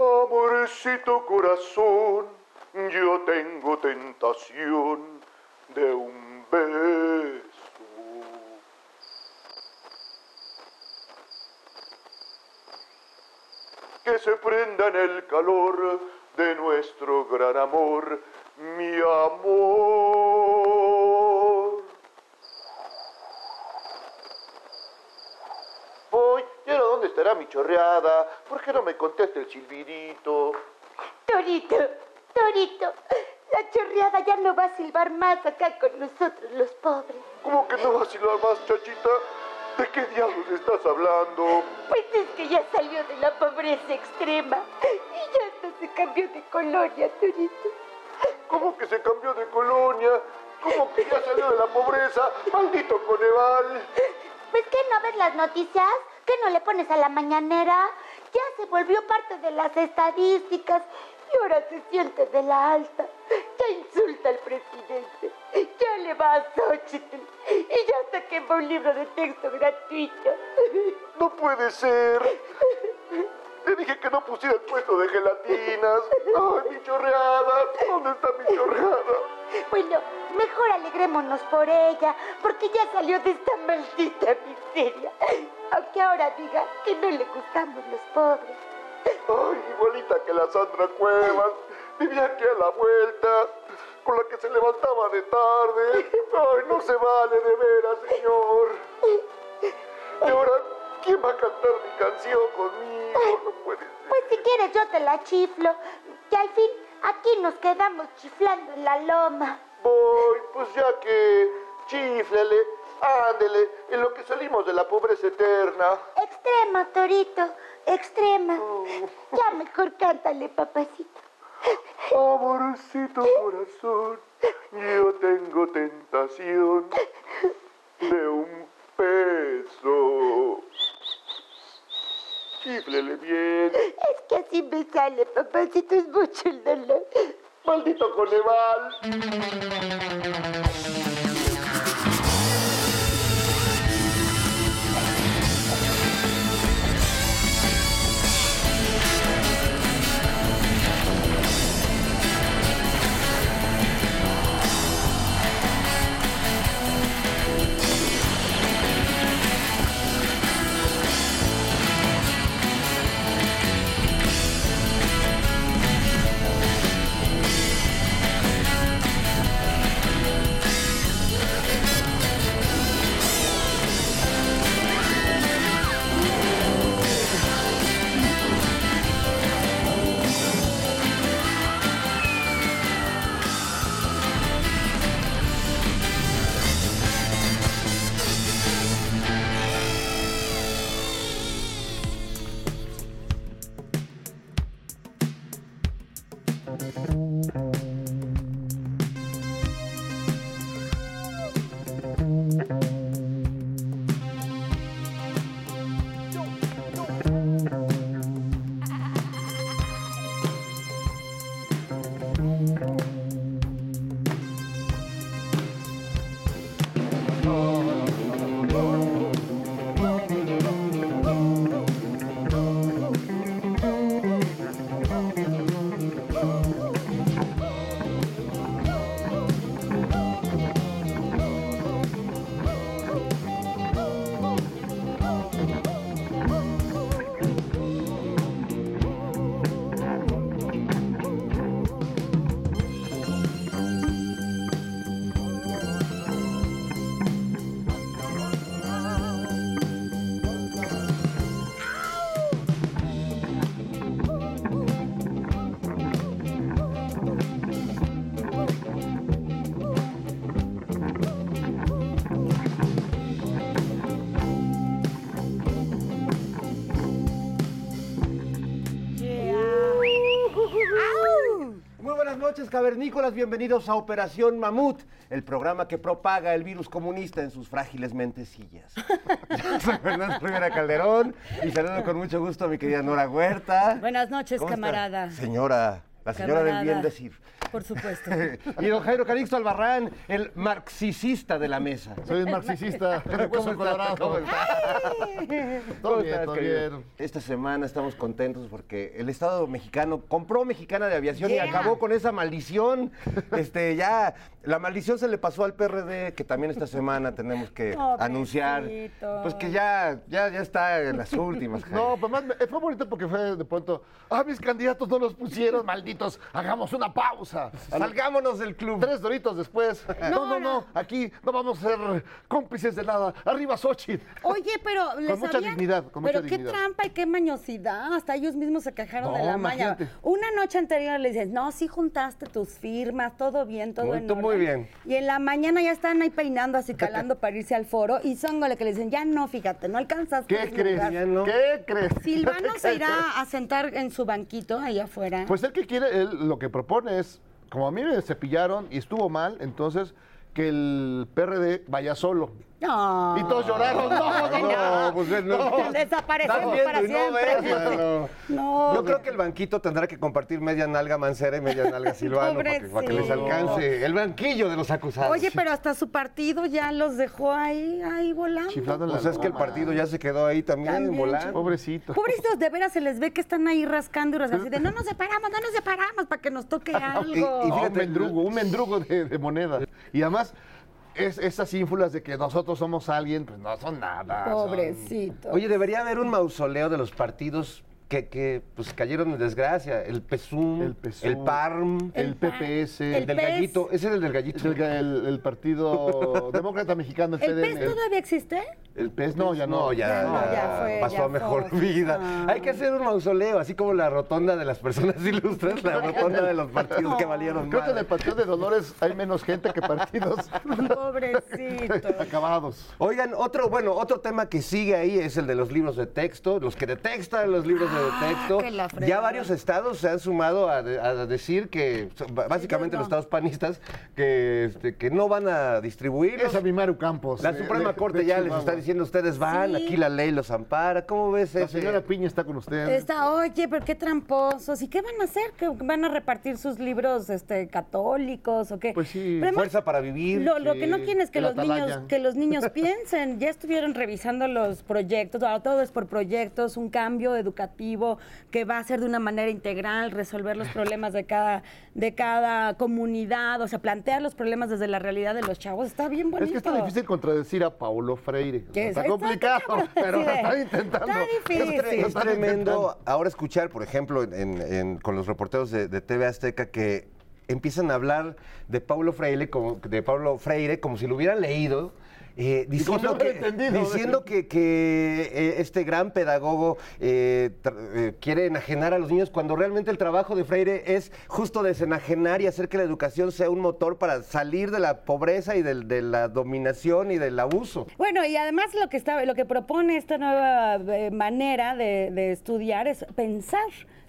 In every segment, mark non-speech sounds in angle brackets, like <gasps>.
Amorcito corazón, yo tengo tentación de un beso. Que se prenda en el calor de nuestro gran amor, mi amor. Voy, ¿y ahora dónde estará mi chorreada? ¿Por qué no me contesta el silbidito? Torito, Torito, la chorreada ya no va a silbar más acá con nosotros los pobres. ¿Cómo que no va a silbar más, chachita? ¿De qué diablos estás hablando? Pues es que ya salió de la pobreza extrema y ya hasta se cambió de colonia, Torito. ¿Cómo que se cambió de colonia? ¿Cómo que ya salió de la pobreza? ¡Maldito Coneval! Pues que no ves las noticias, que no le pones a la mañanera, ya se volvió parte de las estadísticas y ahora se siente de la alta. Ya insulta al presidente, ya le va a Xochitl y ya hasta quemó un libro de texto gratuito. No puede ser. Te dije que no pusiera el puesto de gelatinas. ¡Ay, mi chorreada! ¿Dónde está mi chorreada? Bueno, mejor alegrémonos por ella, porque ya salió de esta maldita miseria. Aunque ahora diga que no le gustamos los pobres. Ay, igualita que la Sandra Cuevas. Vivía aquí a la vuelta, con la que se levantaba de tarde. Ay, no se vale de veras, señor. Y ahora, ¿quién va a cantar mi canción conmigo? No puede ser. Pues si quieres yo te la chiflo, que al fin aquí nos quedamos chiflando en la loma. Voy, pues ya que chiflele, ándele, en lo que salimos de la pobreza eterna. Extrema, Torito, extrema. Ya mejor cántale, papacito. Amorcito corazón, yo tengo tentación de un peso. Chiflele bien, Es que así me sale, papacito, es mucho el dolor. maldito Coneval. Noches, cavernícolas. Bienvenidos a Operación Mamut, el programa que propaga el virus comunista en sus frágiles mentecillas. <laughs> Soy Fernando Rivera Calderón y saludo con mucho gusto a mi querida Nora Huerta. Buenas noches, camarada. Señora, la señora del bien decir. <laughs> Por supuesto. y don Jairo Calixto Albarrán, el marxicista de la mesa. Soy un marxista de hueso colorado. ¿Cómo estás? Todo ¿Cómo bien, todo bien. Esta semana estamos contentos porque el Estado mexicano compró Mexicana de Aviación y acabó con esa maldición. Este, ya, la maldición se le pasó al PRD, que también esta semana tenemos que <laughs> anunciar. Pues que ya, ya, ya está en las últimas. Jairo. No, pues más me- fue bonito porque fue de pronto, ah, mis candidatos no los pusieron, malditos, hagamos una pausa. Salgámonos del club. Tres doritos después. No, no, no, aquí no vamos a ser cómplices de nada. Arriba Xochitl. Oye, pero les mucha habían- dignidad, con Pero mucha qué dignidad. trampa y qué mañosidad. Hasta ellos mismos se quejaron de No, la maña. Una noche anterior le dices, no, sí juntaste tus firmas, todo bien, todo Muy- en tú muy orden". bien. Y en la mañana ya están ahí peinando, así calando <laughs> para irse al foro. Y Zóngale que le dicen, ya no, fíjate, no alcanzas. ¿Qué crees? Ya no. ¿Qué crees? Silvano <laughs> se irá a sentar en su banquito ahí afuera. Pues él que quiere, él lo que propone es, como a mí me cepillaron y estuvo mal, entonces que el PRD vaya solo. No. Y todos lloraron. No, no, No, pues no. Desaparecemos para y no siempre. ves, mano. No. Yo creo que el banquito tendrá que compartir media nalga Mancera y media nalga Silvano para que, para que les alcance el banquillo de los acusados. Oye, pero hasta su partido ya los dejó ahí, ahí volando. Chiflando en Pues es que el partido ya se quedó ahí también, También, volando. Pobrecito. Pobrecitos, de veras se les ve que están ahí rascando y rascando. así de, no nos separamos, no nos separamos para que nos toque <laughs> algo. y No, un fíjate, mendrugo, un mendrugo de, de moneda. Y además, es, esas ínfulas de que nosotros somos alguien, pues no son nada. son- Pobrecito. Oye, debería haber un mausoleo de los partidos que, que, pues cayeron en desgracia. El PSUM, El PSUM, el PARM, el PPS, el, el del PES. gallito. Ese es el del gallito. El, el- el Partido <laughs> Demócrata Mexicano, el, ¿El PDM. pez todavía existe? El PES, no, ya no. No, ya, No, ya fue, pasó ya a mejor fue. vida. Ah. Hay que hacer un mausoleo, así como la rotonda de las personas <laughs> ilustres, la rotonda de los partidos que valieron Creo que en el Partido de Dolores hay menos gente que partidos <laughs> Pobrecito. <laughs> acabados. Oigan, otro, bueno, otro tema que sigue ahí es el de los libros de texto, los que detestan los libros de texto. que la fregada. Ya varios estados se han sumado a, de- a decir que, básicamente los estados panistas, que, este, que no van a distribuir. Es a mi Maru Campos. La de- Suprema de- Corte de ya les está diciendo, ustedes van, Sí. aquí la ley los ampara. ¿Cómo ves La ese? señora Piña está con usted. Está, oye, pero qué tramposos. ¿Y qué van a hacer? ¿Que van a repartir sus libros este, católicos o qué? Pues sí. Pero además, Fuerza para vivir. Lo, lo que no quieren es que los niños que los niños <laughs> piensen. Ya estuvieron revisando los proyectos, ahora todo es por proyectos, un cambio educativo que va a ser de una manera integral, resolver los problemas de cada de cada comunidad, o sea, plantear los problemas desde la realidad de los chavos. Está bien bonito. Es que está difícil contradecir a Paulo Freire. Está está complicado, cabrón, <laughs> pero sí, lo están intentando. está difícil. Es tremendo intentando. ahora escuchar, por ejemplo, en- en- con los reporteros de, de TV Azteca que empiezan a hablar de Paulo Freire como, de Paulo Freire como si lo hubieran leído. Eh, diciendo que, diciendo que, que, eh, este gran pedagogo eh, eh, quiere enajenar a los niños cuando realmente el trabajo de Freire es justo desenajenar y hacer que la educación sea un motor para salir de la pobreza y del- de, la dominación y del abuso. Bueno, y además lo que está, lo que propone esta nueva manera de, de estudiar es pensar,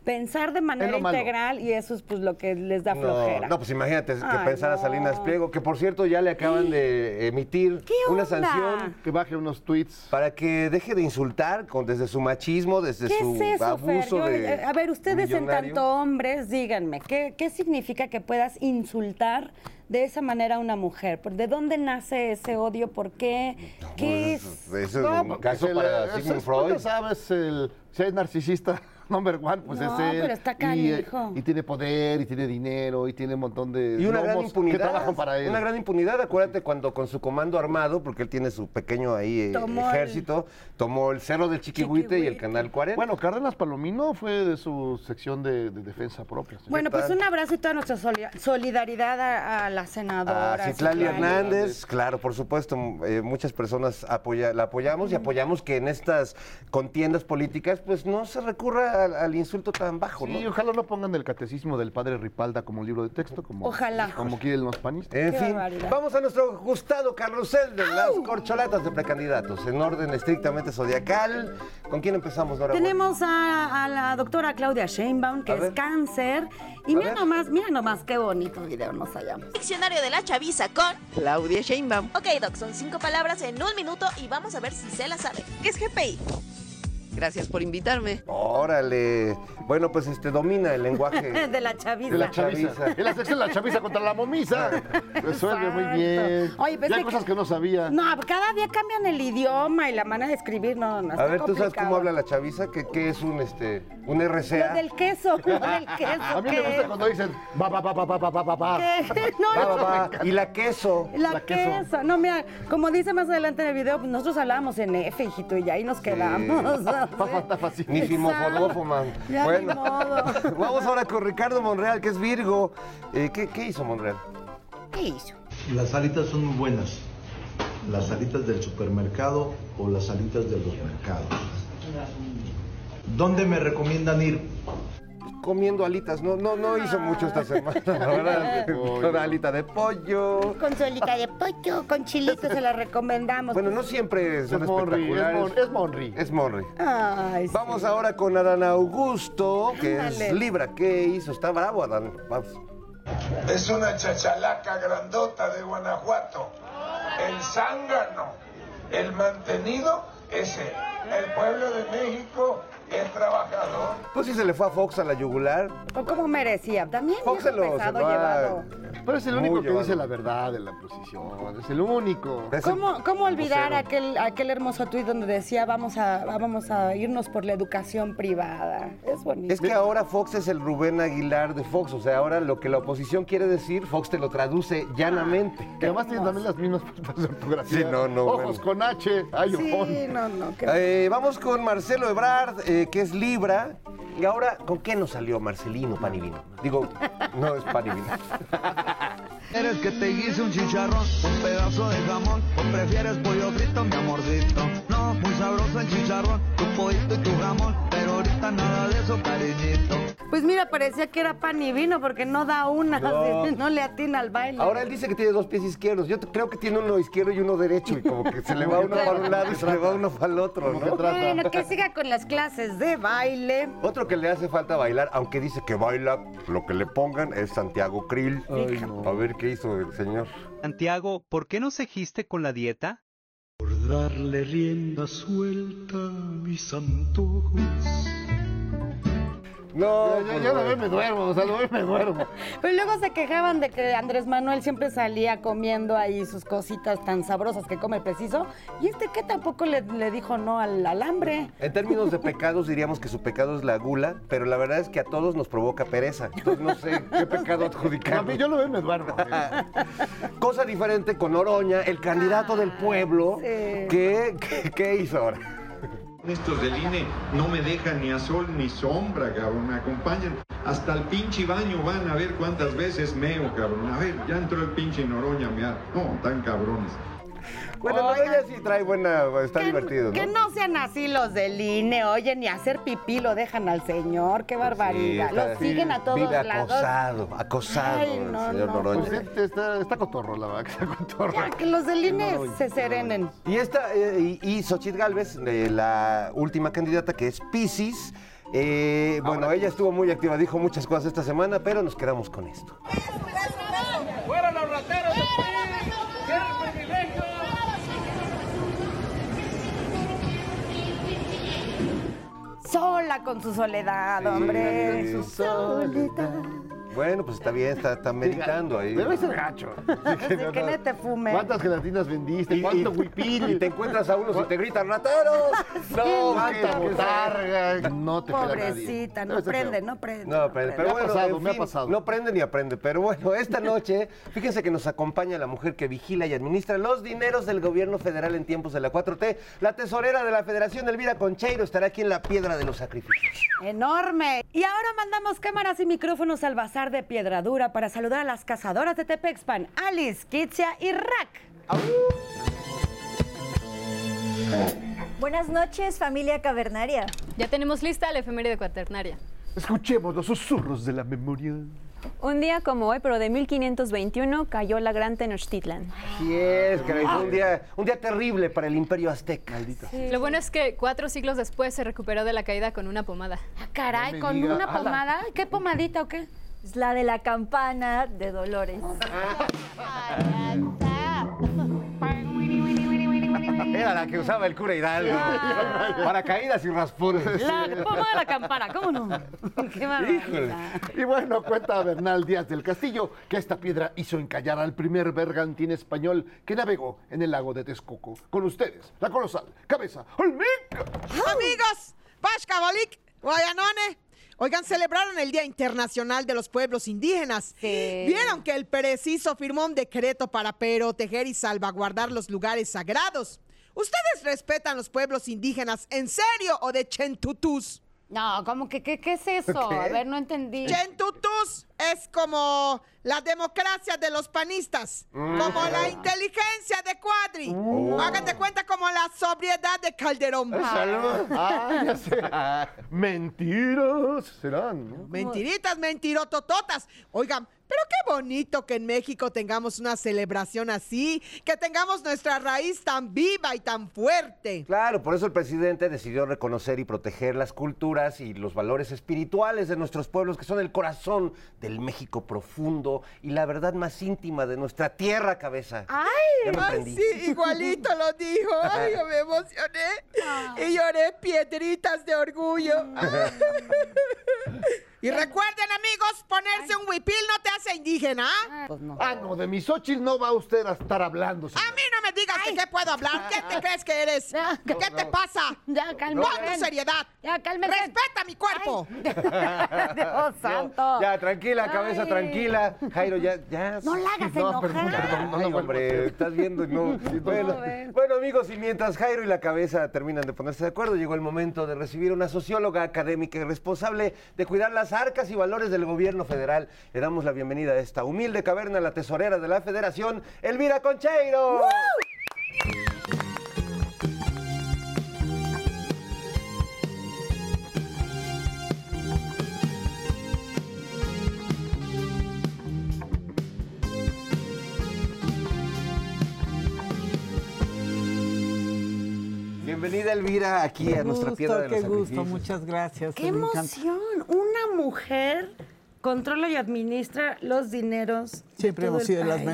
pensar de manera malo. integral y eso es pues lo que les da flojera. No, no, pues imagínate que Ay, pensara no. Salinas Pliego, que por cierto ya le acaban de <gasps> emitir ¿Qué una onda? sanción Que baje unos tweets. para que deje de insultar con, desde su machismo, desde ¿Qué su es eso, Fer? abuso Yo, de eh, a ver, ustedes en tanto hombres, díganme, ¿qué, ¿qué significa que puedas insultar de esa manera a una mujer? ¿Por- ¿De dónde nace ese odio? ¿Por qué? ¿Qué es? Pues, Ese es No, un porque caso se para le- Sigmund es- tú Freud. ya sabes, el, si es narcisista number one, pues No, es él. pero está y, canijo. y tiene poder, y tiene dinero, y tiene un montón de Y una gran impunidad. que trabajan para él. Una gran impunidad. Acuérdate cuando con su comando armado, porque él tiene su pequeño ahí eh, el- ejército, tomó el cerro del Chiquihuite y el. Canal 40. Bueno, Cárdenas Palomino fue de su sección de, de defensa propia. Bueno, pues un abrazo y toda nuestra soli- solidaridad a, a la senadora. A Citlali. Hernández, claro, por supuesto, eh, muchas personas apoya- la apoyamos y apoyamos que en estas contiendas políticas pues no se recurra al, al insulto tan bajo, Sí, ¿no? ojalá no pongan el catecismo del padre Ripalda como libro de texto, como, Ojalá. como quieren los panistas. En Qué fin, barbaridad. vamos a nuestro gustado carrusel de las corcholatas de precandidatos, en orden estrictamente zodiacal. ¿Con quién empezamos, Nora? Tenemos a, a la doctora Claudia Sheinbaum, que A es ver. cáncer. Y A mira ver. nomás, mira nomás qué bonito video nos hallamos. Diccionario de la chaviza con Claudia Sheinbaum. Ok, Doc, son cinco palabras en un minuto y vamos a ver si se la sabe. ¿Qué es GPI? Gracias por invitarme. Órale. Bueno, pues este domina el lenguaje. <laughs> de la chaviza. De la chaviza. en la sección de la chaviza contra la momisa. <laughs> Resuelve muy bien. Oye, pensé ya hay cosas que... no sabía. No, cada día cambian el idioma y la manera de escribir. No, no, A ver, ¿tú sabes cómo habla la chaviza? ¿Qué, qué es un este un RCA? Lo del queso, del <laughs> queso. A mí me gusta cuando dicen va, va, va, va, va, va, va, va. No, va, va. Y la queso. La, queso. No, mira, como dice más adelante en el video, nosotros hablábamos en F, hijito, y ahí nos quedamos. Ni fimofodofo, man. Ya ni modo. <laughs> Vamos ahora con Ricardo Monreal, que es Virgo. Eh, ¿qué, qué hizo Monreal? ¿Qué hizo? Las alitas son muy buenas. Las alitas del supermercado o las alitas de los mercados. ¿Dónde me recomiendan ir? Comiendo alitas. No, no, no hizo mucho esta semana, la verdad. <laughs> Con alita de pollo. Con su alita de pollo, con chilito, se la recomendamos. Bueno, no siempre son Es espectaculares. Es Monri. Es Monri. Ay, sí. Vamos ahora con Adán Augusto, que es. Libra. ¿Qué hizo? Está bravo, Adán. Vamos. Es una chachalaca grandota de Guanajuato. El zángano, el mantenido, ese. El pueblo de México, el trabajador. Pues sí se le fue a Fox a la yugular. O como merecía. También Fox se lo, pesado llevado. Pero es el Muy único que llevado. dice la verdad de la posición. Es el único. Es el ¿Cómo, cómo olvidar aquel, aquel hermoso tuit donde decía vamos a, vamos a irnos por la educación privada? Es bonito. Es que ahora Fox es el Rubén Aguilar de Fox. O sea, ahora lo que la oposición quiere decir, Fox te lo traduce llanamente. Que además tiene también las mismas faltas de ortografía. Sí, no, no, Ojos bueno. con H, ay, ojón. Sí, no, no. Eh, vamos con Marcelo Ebrard, eh, que es Libra. Y ahora, ¿con qué nos salió Marcelino pan y vino? Digo, no es pan y vino. <laughs> ¿Quieres que te guise un chicharrón, un pedazo de jamón? ¿O prefieres pollo frito, mi amorcito? No, muy sabroso el chicharrón, tu pollito y tu jamón. Pero ahorita nada de eso, cariñito. Pues mira, parecía que era pan y vino porque no da una, No. <laughs> no, le atina al baile. Ahora él dice que tiene dos pies izquierdos. Yo creo que tiene uno izquierdo y uno derecho. Y como que se le va <laughs> uno para un lado y se le va uno para el otro, ¿no? Bueno, que siga con las clases de baile. Otro que le hace falta bailar, aunque dice que baila lo que le pongan, es Santiago Krill. A ver qué hizo el señor. Santiago, ¿por qué no seguiste con la dieta? Por darle rienda suelta a mis antojos. No, Ya, ya, pues, ya lo veo, me duermo, o sea, lo veo, me duermo. Pero luego se quejaban de que Andrés Manuel siempre salía comiendo ahí sus cositas tan sabrosas que come el preciso. Y este que tampoco le, le dijo no al, al hambre. En términos de pecados diríamos que su pecado es la gula, pero la verdad es que a todos nos provoca pereza. Entonces no sé qué pecado A adjudicar. mí yo lo veo, me duermo. <laughs> Cosa diferente con Oroña, el candidato del pueblo, Sí. que- ¿qué hizo ahora? Estos del INE no me dejan ni a sol ni sombra, cabrón. Me acompañan hasta el pinche baño. Van a ver cuántas veces meo, cabrón. A ver, ya entró el pinche Noroña a mear. No, tan cabrones. Bueno, Noroña sí trae buena, está que, divertido, que ¿no? no sean así los del INE, oye, ni hacer pipí lo dejan al señor, qué barbaridad. Sí, está- lo siguen a todos Vive lados. acosado, acosado Ay, el no, señor no, Noroña. Pues este está, está cotorro, la verdad, que <laughs> está cotorro. Ya, que los del INE se serenen. Y esta, eh, y, y Xochitl Galvez, eh, la última candidata que es Pisces. eh, bueno, ella estuvo muy activa, dijo muchas cosas esta semana, pero nos quedamos con esto. ¡Fuera los rateros del Sola con su soledad, hombre. con su soledad. Bueno, pues está bien, está, está <laughs> meditando ahí. Debe ser gacho. <laughs> Así que no te fume. ¿Cuántas gelatinas vendiste? Y, ¿Cuánto y- huipil? y te encuentras a unos y te gritan ¡rateros! <laughs> No, ¿Cuánta botarga? No te. Pobrecita, no prende, no prende. No, pero, pero Me ha bueno, pasado, en me ha pasado. no prende ni aprende. Pero bueno, esta noche, fíjense que nos acompaña la mujer que vigila y administra los dineros del gobierno federal en tiempos de la 4T. La tesorera de la Federación, Elvira Concheiro, estará aquí en la Piedra de los Sacrificios. Enorme. Y ahora mandamos cámaras y micrófonos al Bazar de Piedradura para saludar a las cazadoras de Tepexpan, Alice, Kitsia y Rack. Buenas noches, familia cavernaria. Ya tenemos lista la efeméride cuaternaria. Escuchemos los susurros de la memoria. Un día como hoy, pero de 1521, cayó la gran Tenochtitlan. Sí es, caray, fue un día, un día terrible para el imperio azteca. Lo bueno es que cuatro siglos después se recuperó de la caída con una pomada. Ah, caray, No me con diga. una Ala. pomada. ¿Qué pomadita o qué? Es la de la campana de Dolores. Era la que usaba el cura Hidalgo. Para caídas y raspones. La pomada de la campana, ¿cómo no? <laughs> Qué Híjole. maravilla. Y bueno, cuenta Bernal Díaz del Castillo que esta piedra hizo encallar al primer bergantín español que navegó en el lago de Texcoco. Con ustedes, la colosal cabeza Olmeca. Amigos, Pashkabalik, Guayanone. Oigan, celebraron el Día Internacional de los Pueblos Indígenas. Vieron que el preciso firmó un decreto para proteger y salvaguardar los lugares sagrados. ¿Ustedes respetan los pueblos indígenas en serio o de chentutus? No, ¿cómo que qué, qué es eso? ¿Qué? A ver, no entendí. Chentutus es como la democracia de los panistas, como la inteligencia de Cuadri. Oh. Hagan de cuenta como la sobriedad de Calderón. Salud. Ah, ya sé. Mentiras serán, ¿no? Mentiritas, mentirotototas. Oigan, pero qué bonito que en México tengamos una celebración así, que tengamos nuestra raíz tan viva y tan fuerte. Claro, por eso el presidente decidió reconocer y proteger las culturas y los valores espirituales de nuestros pueblos, que son el corazón del México profundo y la verdad más íntima de nuestra tierra, cabeza. ¡Ay! Ay, sí, igualito lo dijo. Ay, yo me emocioné. <laughs> Y lloré piedritas de orgullo. <laughs> Y recuerden, amigos, ponerse un huipil no te hace indígena. ¿ah? Ah, no, de mis Xochitl no va usted a estar hablando. A mí no me digas de qué puedo hablar. ¿Qué te <laughs> crees que eres? ¿Qué te pasa? Ya, cálmese. Pon tu seriedad. Ya, cálmese. Respeta mi cuerpo. <laughs> Dios santo. Ya, tranquila, cabeza, Ay. tranquila. Jairo, ya, ya. No la hagas No, enojar. perdón, perdón, Ay, hombre, estás viendo no. <laughs> Bueno, ves. bueno, amigos, y mientras Jairo y la cabeza terminan de ponerse de acuerdo, llegó el momento de recibir una socióloga académica y responsable de cuidar las arcas y valores del gobierno federal. Le damos la bienvenida a esta humilde caverna, la tesorera de la federación, Elvira Concheiro. Bienvenida, Elvira, aquí a nuestra gusto, piedra de los Qué gusto, sacrificios. muchas gracias. ¡Qué emoción! Una mujer controla y administra los dineros. de Siempre todo hemos el sido las país.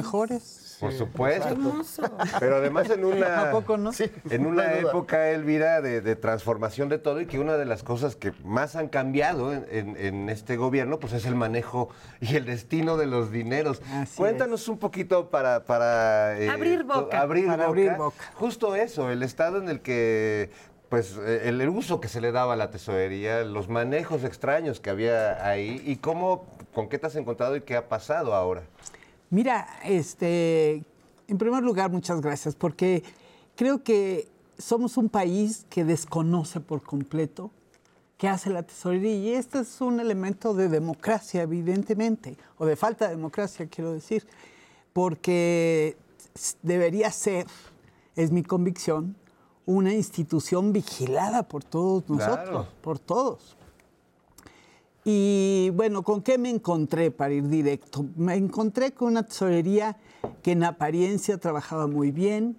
Por supuesto. Hermoso. Pero además en una, ¿A poco no? en una época, Elvira, de, de transformación de todo y que una de las cosas que más han cambiado en, en- en este gobierno, pues es el manejo y el destino de los dineros. Así Cuéntanos un poquito para... para eh, Abrir boca. to- Abrir, Para boca. abrir boca. Justo eso, el estado en el que... Pues eh, el, el uso que se le daba a la tesorería, los manejos extraños que había ahí y cómo, con qué te has encontrado y qué ha pasado ahora. Mira, este, en primer lugar, muchas gracias, porque creo que somos un país que desconoce por completo qué hace la tesorería y este es un elemento de democracia, evidentemente, o de falta de democracia, quiero decir, porque debería ser, es mi convicción, una institución vigilada por todos nosotros, Claro. por todos. Y bueno, ¿con qué me encontré para ir directo? Me encontré con una tesorería que en apariencia trabajaba muy bien,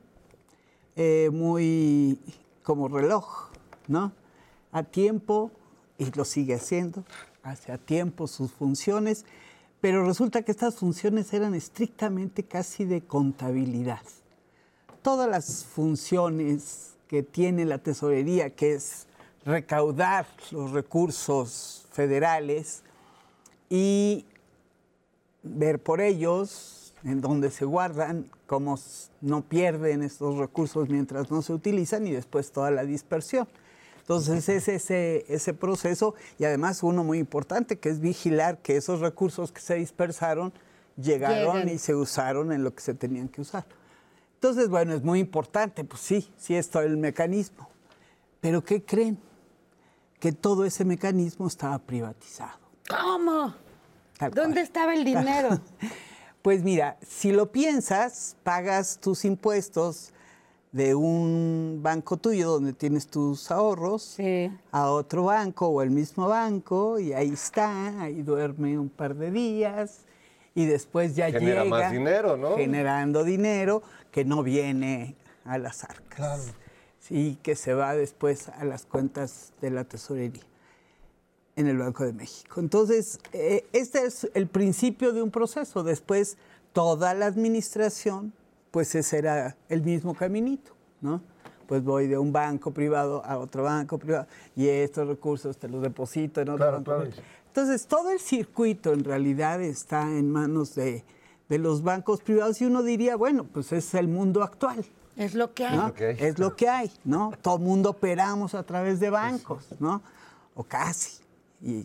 eh, muy como reloj, ¿no? A tiempo, y lo sigue haciendo, hace a tiempo sus funciones, pero resulta que estas funciones eran estrictamente casi de contabilidad. Todas las funciones que tiene la tesorería, que es recaudar los recursos federales y ver por ellos en dónde se guardan, cómo no pierden estos recursos mientras no se utilizan y después toda la dispersión. Entonces es ese, ese proceso y además uno muy importante que es vigilar que esos recursos que se dispersaron llegaron y se usaron en lo que se tenían que usar. Entonces, bueno, es muy importante, pues sí, sí es todo el mecanismo. Pero ¿qué creen? Que todo ese mecanismo estaba privatizado. ¿Cómo? Tal ¿Dónde cual. estaba el dinero? <laughs> Pues mira, si lo piensas, pagas tus impuestos de un banco tuyo donde tienes tus ahorros a otro banco o el mismo banco y ahí está, ahí duerme un par de días y después ya Genera llega más dinero, ¿no? generando dinero que no viene a las arcas. Sí, que se va después a las cuentas de la tesorería en el Banco de México. Entonces, eh, este es el principio de un proceso. Después, toda la administración, pues ese era el mismo caminito, ¿no? pues voy de un banco privado a otro banco privado y estos recursos te los deposito en otro Claro, banco. claro. Entonces, todo el circuito en realidad está en manos de, de los bancos privados y uno diría, bueno, pues es el mundo actual. Es lo que hay. ¿no? Es lo que hay, ¿no? Todo el mundo operamos a través de bancos, ¿no? O casi. Y,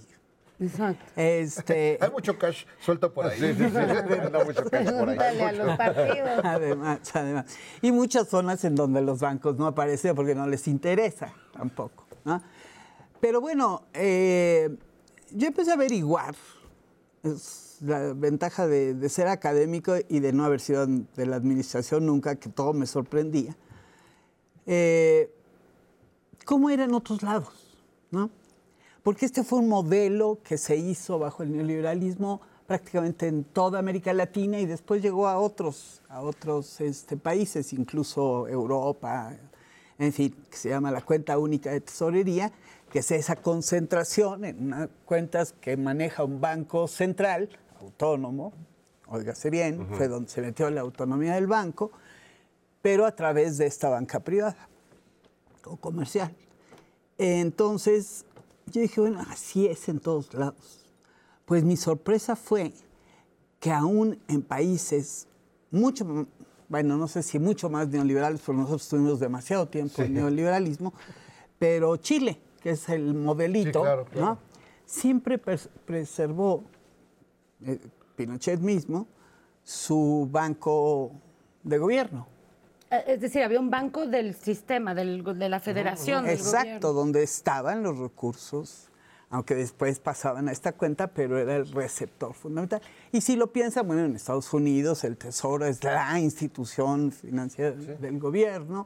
Exacto. este, <laughs> Hay mucho cash suelto por ahí. Sí, sí, sí. Anda mucho cash por ahí. Dale a los partidos. Además, además. Y muchas zonas en donde los bancos no aparecen porque no les interesa tampoco. ¿no? Pero bueno, eh, yo empecé a averiguar. Es la ventaja de, de ser académico y de no haber sido de la administración nunca, que todo me sorprendía. Eh, ¿Cómo era en otros lados? ¿no? Porque este fue un modelo que se hizo bajo el neoliberalismo prácticamente en toda América Latina y después llegó a otros, a otros este, países, incluso Europa, en fin, que se llama la cuenta única de tesorería, que es esa concentración en unas cuentas que maneja un banco central, autónomo, óigase bien, fue donde se metió la autonomía del banco, pero a través de esta banca privada o comercial. Entonces, yo dije, bueno, así es en todos lados. Pues mi sorpresa fue que aún en países mucho, bueno, no sé si mucho más neoliberales, pero nosotros tuvimos demasiado tiempo en neoliberalismo, pero Chile, que es el modelito, claro, claro. ¿no? siempre pres- preservó, eh, Pinochet mismo, su banco de gobierno. Eh, Es decir, había un banco del sistema, del, de la federación. del Exacto, gobierno. donde estaban los recursos, aunque después pasaban a esta cuenta, pero era el receptor fundamental. Y si lo piensan, bueno, en Estados Unidos el Tesoro es la institución financiera del gobierno.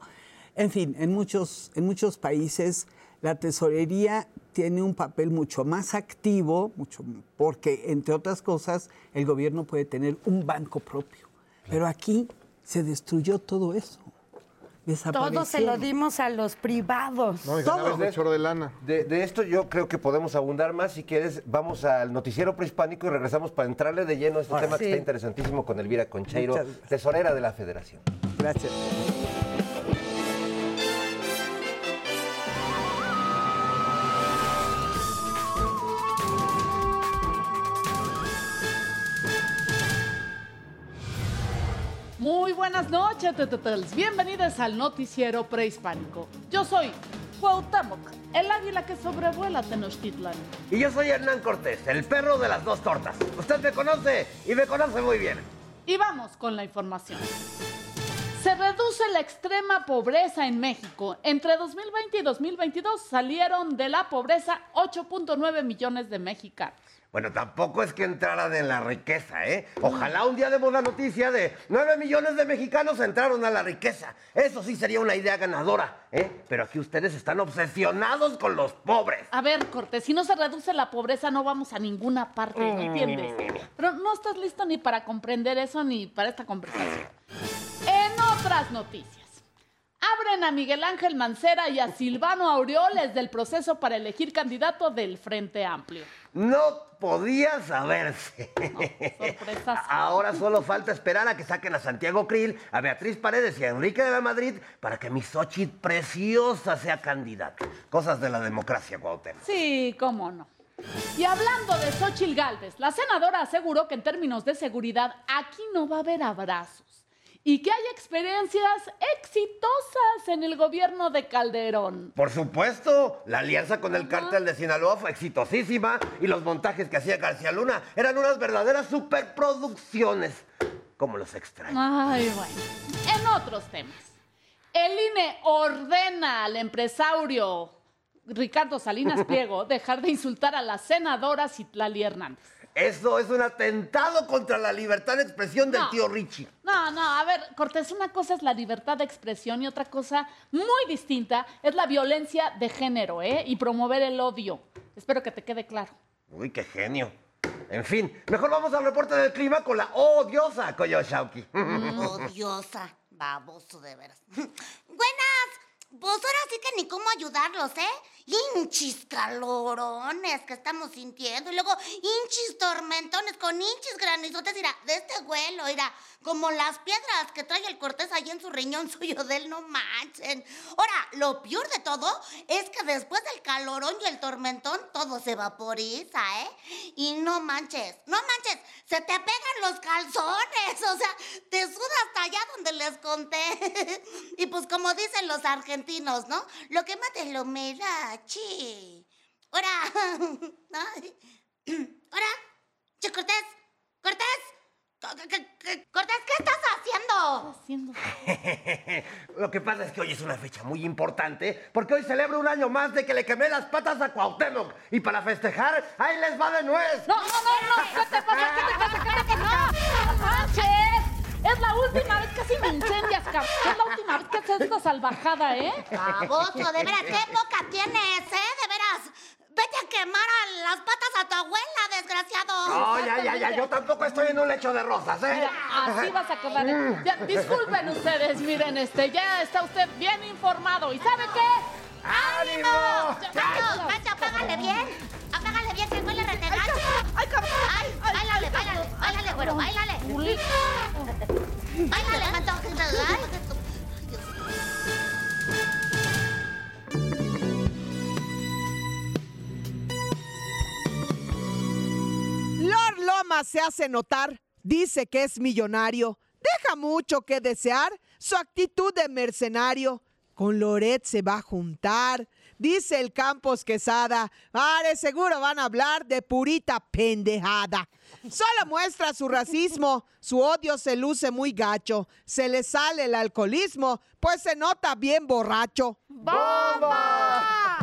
En fin, en muchos, en muchos países la tesorería tiene un papel mucho más activo, mucho, porque, entre otras cosas, el gobierno puede tener un banco propio. Pero aquí se destruyó todo eso. Todo se lo dimos a los privados. No, y ganabas un chorro de lana. De, de esto yo creo que podemos abundar más. Si quieres, vamos al noticiero prehispánico y regresamos para entrarle de lleno a este tema que está interesantísimo con Elvira Concheiro, tesorera de la Federación. Gracias. Muy buenas noches, tetetels. Bienvenidos al noticiero prehispánico. Yo soy Cuauhtémoc, el águila que sobrevuela Tenochtitlan. Y yo soy Hernán Cortés, el perro de las dos tortas. Usted me conoce y me conoce muy bien. Y vamos con la información. Se reduce la extrema pobreza en México. Entre 2020 y 2022 salieron de la pobreza 8.9 millones de mexicanos. Bueno, tampoco es que entraran en la riqueza, ¿eh? Ojalá un día demos la noticia de 9 millones de mexicanos entraron a la riqueza. Eso sí sería una idea ganadora, ¿eh? Pero aquí ustedes están obsesionados con los pobres. A ver, Cortés, si no se reduce la pobreza no vamos a ninguna parte, ¿me entiendes? Pero no estás listo ni para comprender eso ni para esta conversación. En otras noticias, abren a Miguel Ángel Mancera y a Silvano Aureoles del proceso para elegir candidato del Frente Amplio. No podía saberse. Sorpresas. Ahora solo falta esperar a que saquen a Santiago Krill, a Beatriz Paredes y a Enrique de la Madrid para que mi Xochitl preciosa sea candidata. Cosas de la democracia, Cuauhtémoc. Sí, cómo no. Y hablando de Xochil Gálvez, la senadora aseguró que en términos de seguridad aquí no va a haber abrazos y que hay experiencias exitosas en el gobierno de Calderón. Por supuesto, la alianza con el cártel de Sinaloa fue exitosísima y los montajes que hacía García Luna eran unas verdaderas superproducciones. Como los extraño. Ay, bueno. En otros temas, el INE ordena al empresario Ricardo Salinas <laughs> Pliego dejar de insultar a la senadora Citlali Hernández. Eso es un atentado contra la libertad de expresión del No. tío Richie. No, no, a ver, Cortés, una cosa es la libertad de expresión y otra cosa muy distinta es la violencia de género, ¿eh? Y promover el odio. Espero que te quede claro. Uy, qué genio. En fin, mejor vamos al reporte del clima con la odiosa Koyoshauki. Odiosa, baboso de veras. <laughs> Buenas, Pues ahora sí que ni cómo ayudarlos, ¿eh? Hinchis calorones que estamos sintiendo. Y luego hinchis tormentones con hinchis granizotes, mira, de este vuelo, mira, como las piedras que trae el Cortés ahí en su riñón <laughs> suyo del no manchen. Ahora, lo peor de todo es que después del calorón y el tormentón, todo se vaporiza, ¿eh? Y no manches, no manches, se te pegan los calzones, o sea, te suda hasta allá donde les conté. <laughs> y pues como dicen los argentinos, ¿no? Lo que mata es la humedad, ay. ahora, che, Cortés, Cortés. ¿Qué- qué- qué- Cortés, ¿qué estás haciendo? Haciendo. <laughs> Lo que pasa es que hoy es una fecha muy importante porque hoy celebro un año más de que le quemé las patas a Cuauhtémoc y para festejar, ahí les va de nuez. No, no, no, no, ¿qué te pasa? ¿Qué te pasa? ¿Qué te pasa? <laughs> No, no manches. Es la última vez que así me incendias, cabrón. Es la última vez que haces esta salvajada, ¿eh? Baboso, de veras, qué poca tienes, ¿eh? De veras. Vete a quemar a las patas a tu abuela, desgraciado. No, ya, ya, ya, yo tampoco estoy en un lecho de rosas, ¿eh? Mira, así vas a quedar. ¿eh? Ya, disculpen ustedes, miren, este, ya está usted bien informado. ¿Y sabe qué? ¡Ánimo! Vamos, Pancho, apágale bien. Apágale bien, que huele. ¡Ay, cabrón! ¡Ay, báilale, báilale! ¡Báilale, güero, báilale! ¡Báilale, Pancho! ¡Ay! Lord Lomas se hace notar, dice que es millonario, deja mucho que desear su actitud de mercenario. Con Loret se va a juntar, dice el Campos Quesada. Are, seguro van a hablar de purita pendejada. Solo muestra su racismo, su odio se luce muy gacho, se le sale el alcoholismo, pues se nota bien borracho. ¡Bomba!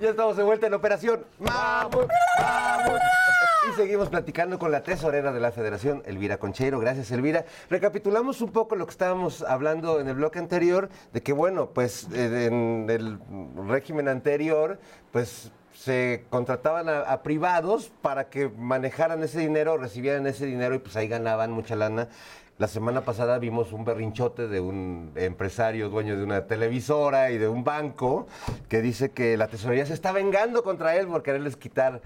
Ya estamos de vuelta en operación. ¡Vamos! ¡Vamos! Y seguimos platicando con la tesorera de la Federación, Elvira Concheiro. Gracias, Elvira. Recapitulamos un poco lo que estábamos hablando en el bloque anterior, de que, bueno, pues en el régimen anterior, pues se contrataban a privados para que manejaran ese dinero, recibieran ese dinero y pues ahí ganaban mucha lana. La semana pasada vimos un berrinchote de un empresario dueño de una televisora y de un banco que dice que la tesorería se está vengando contra él por quererles quitar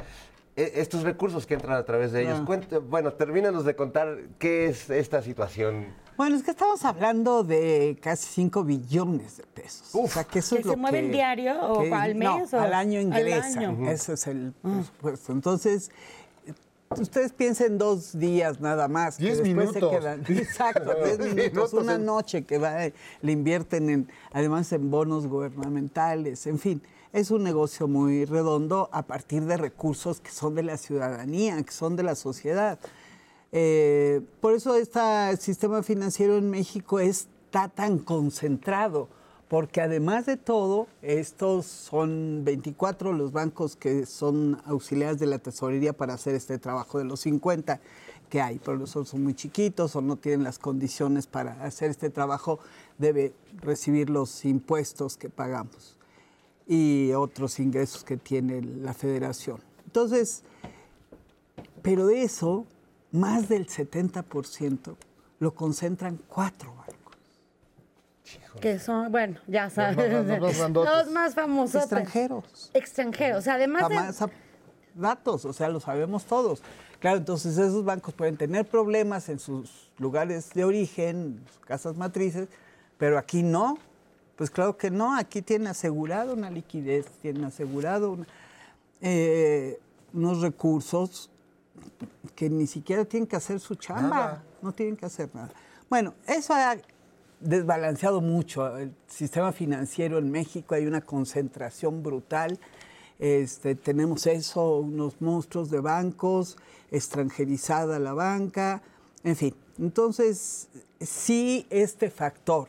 eh, estos recursos que entran a través de ellos. Ah. Cuente- bueno, termínanos de contar qué es esta situación. Bueno, es que estamos hablando de casi 5 billones de pesos. o sea, que eso ¿Que es lo se mueven diario o que- al no, mes o al año al ingresa. año? Ujú. Ese es el presupuesto. Entonces, ustedes piensen dos días nada más. que Diez después minutos. Se quedan, exacto, <laughs> 10 Diez minutos. Una noche que va, le invierten en, además en bonos gubernamentales, en fin. Es un negocio muy redondo a partir de recursos que son de la ciudadanía, que son de la sociedad. Eh, por eso este sistema financiero en México está tan concentrado, porque además de todo, estos son 24 los bancos que son auxiliares de la tesorería para hacer este trabajo de los 50 que hay, pero los otros son muy chiquitos o no tienen las condiciones para hacer este trabajo, debe recibir los impuestos que pagamos y otros ingresos que tiene la federación. Entonces, pero de eso, más del 70% lo concentran cuatro Que son, bueno, ya sabes. los más grandotes. Los más famosos. Extranjeros. Extranjeros. Además de- Jamás ha- datos, o sea, lo sabemos todos. Claro, entonces esos bancos pueden tener problemas en sus lugares de origen, sus casas matrices, pero aquí no. Pues claro que no, aquí tienen asegurado una liquidez, tienen asegurado una- eh, unos recursos que ni siquiera tienen que hacer su chamba, Nada. no tienen que hacer nada. Bueno, eso ha desbalanceado mucho el sistema financiero en México, hay una concentración brutal. Este, tenemos eso, unos monstruos de bancos, extranjerizada la banca, en fin. Entonces, sí, este factor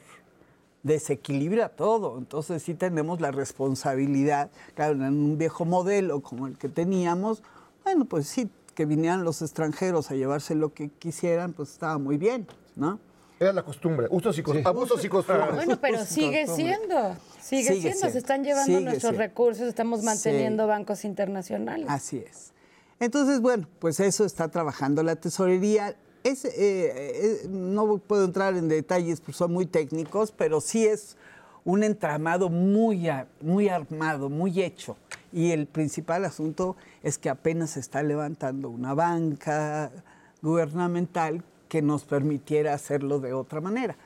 desequilibra todo. Entonces, sí tenemos la responsabilidad, claro, en un viejo modelo como el que teníamos, bueno, pues sí, que vinieran los extranjeros a llevarse lo que quisieran, pues estaba muy bien, ¿no? Era la costumbre, usos y cos- abusos y costumbres. Bueno, pero sigue siendo, sigue, Sigue siendo, se están llevando sigue nuestros siendo. recursos, estamos Sí. manteniendo bancos internacionales. Así es. Entonces, bueno, pues eso está trabajando la tesorería. Es, eh, eh, no puedo entrar en detalles, pues son muy técnicos, pero sí es un entramado muy, muy armado, muy hecho. Y el principal asunto es que apenas se está levantando una banca gubernamental que nos permitiera hacerlo de otra manera.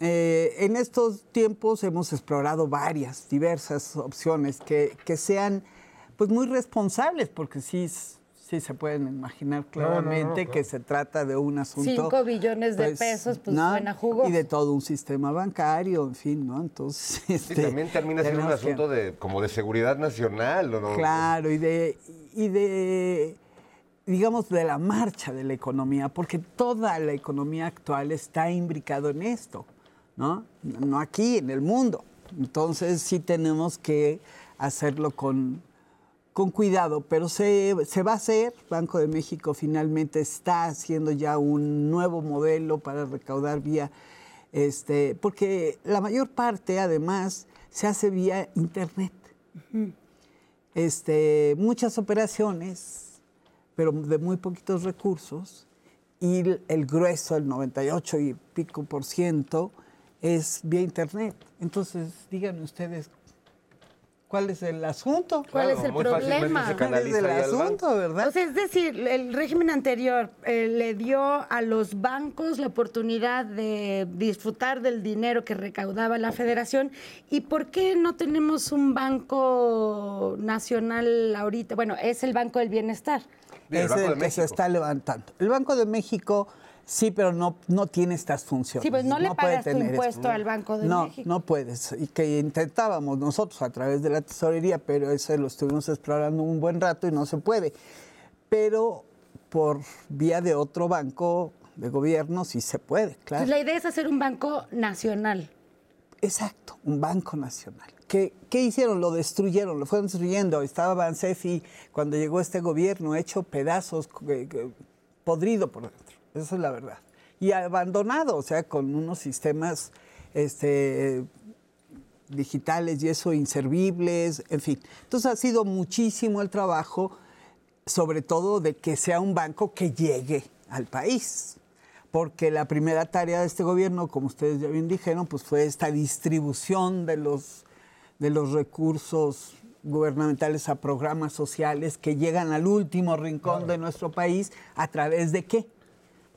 Eh, en estos tiempos hemos explorado varias, diversas opciones que, que sean pues muy responsables, porque sí, sí se pueden imaginar No, no, no, claramente claro. que se trata de un asunto... Cinco billones de pesos, pues, suena jugoso. Y de todo un sistema bancario, en fin, ¿no? Entonces... Sí, este, también termina siendo un que- asunto de, como de seguridad nacional. ¿o no? Claro, y de, y de, digamos, de la marcha de la economía, porque toda la economía actual está imbricado en esto, ¿no? No aquí, en el mundo. Entonces sí tenemos que hacerlo con, con cuidado, pero se, se va a hacer. Banco de México finalmente está haciendo ya un nuevo modelo para recaudar vía, este, porque la mayor parte además se hace vía Internet este, muchas operaciones, pero de muy poquitos recursos, y el, grueso, el 98 y pico por ciento, es vía Internet. Entonces, díganme ustedes, ¿cuál es el asunto? ¿Cuál es el problema? ¿Cuál es el asunto, verdad? O sea, es decir, el régimen anterior eh, le dio a los bancos la oportunidad de disfrutar del dinero que recaudaba la federación. ¿Y por qué no tenemos un banco nacional ahorita? Bueno, es el Banco del Bienestar. Es el que se está levantando. El Banco de México sí, pero no, no tiene estas funciones. Sí, pues no le puede pagas tu impuesto al Banco de no, México. No puedes. Y que intentábamos nosotros a través de la tesorería, pero eso lo estuvimos explorando un buen rato y no se puede. Pero por vía de otro banco de gobierno sí se puede, claro. Entonces, la idea es hacer un banco nacional. Exacto, un banco nacional. ¿Qué, qué hicieron? Lo destruyeron, lo fueron destruyendo. Estaba Bansefi cuando llegó este gobierno hecho pedazos, podrido por dentro. Esa es la verdad. Y abandonado, o sea, con unos sistemas este, digitales y eso inservibles, en fin. Entonces ha sido muchísimo el trabajo, sobre todo de que sea un banco que llegue al país. Porque la primera tarea de este gobierno, como ustedes ya bien dijeron, pues fue esta distribución de los, de los recursos gubernamentales a programas sociales que llegan al último rincón de nuestro país a través de qué,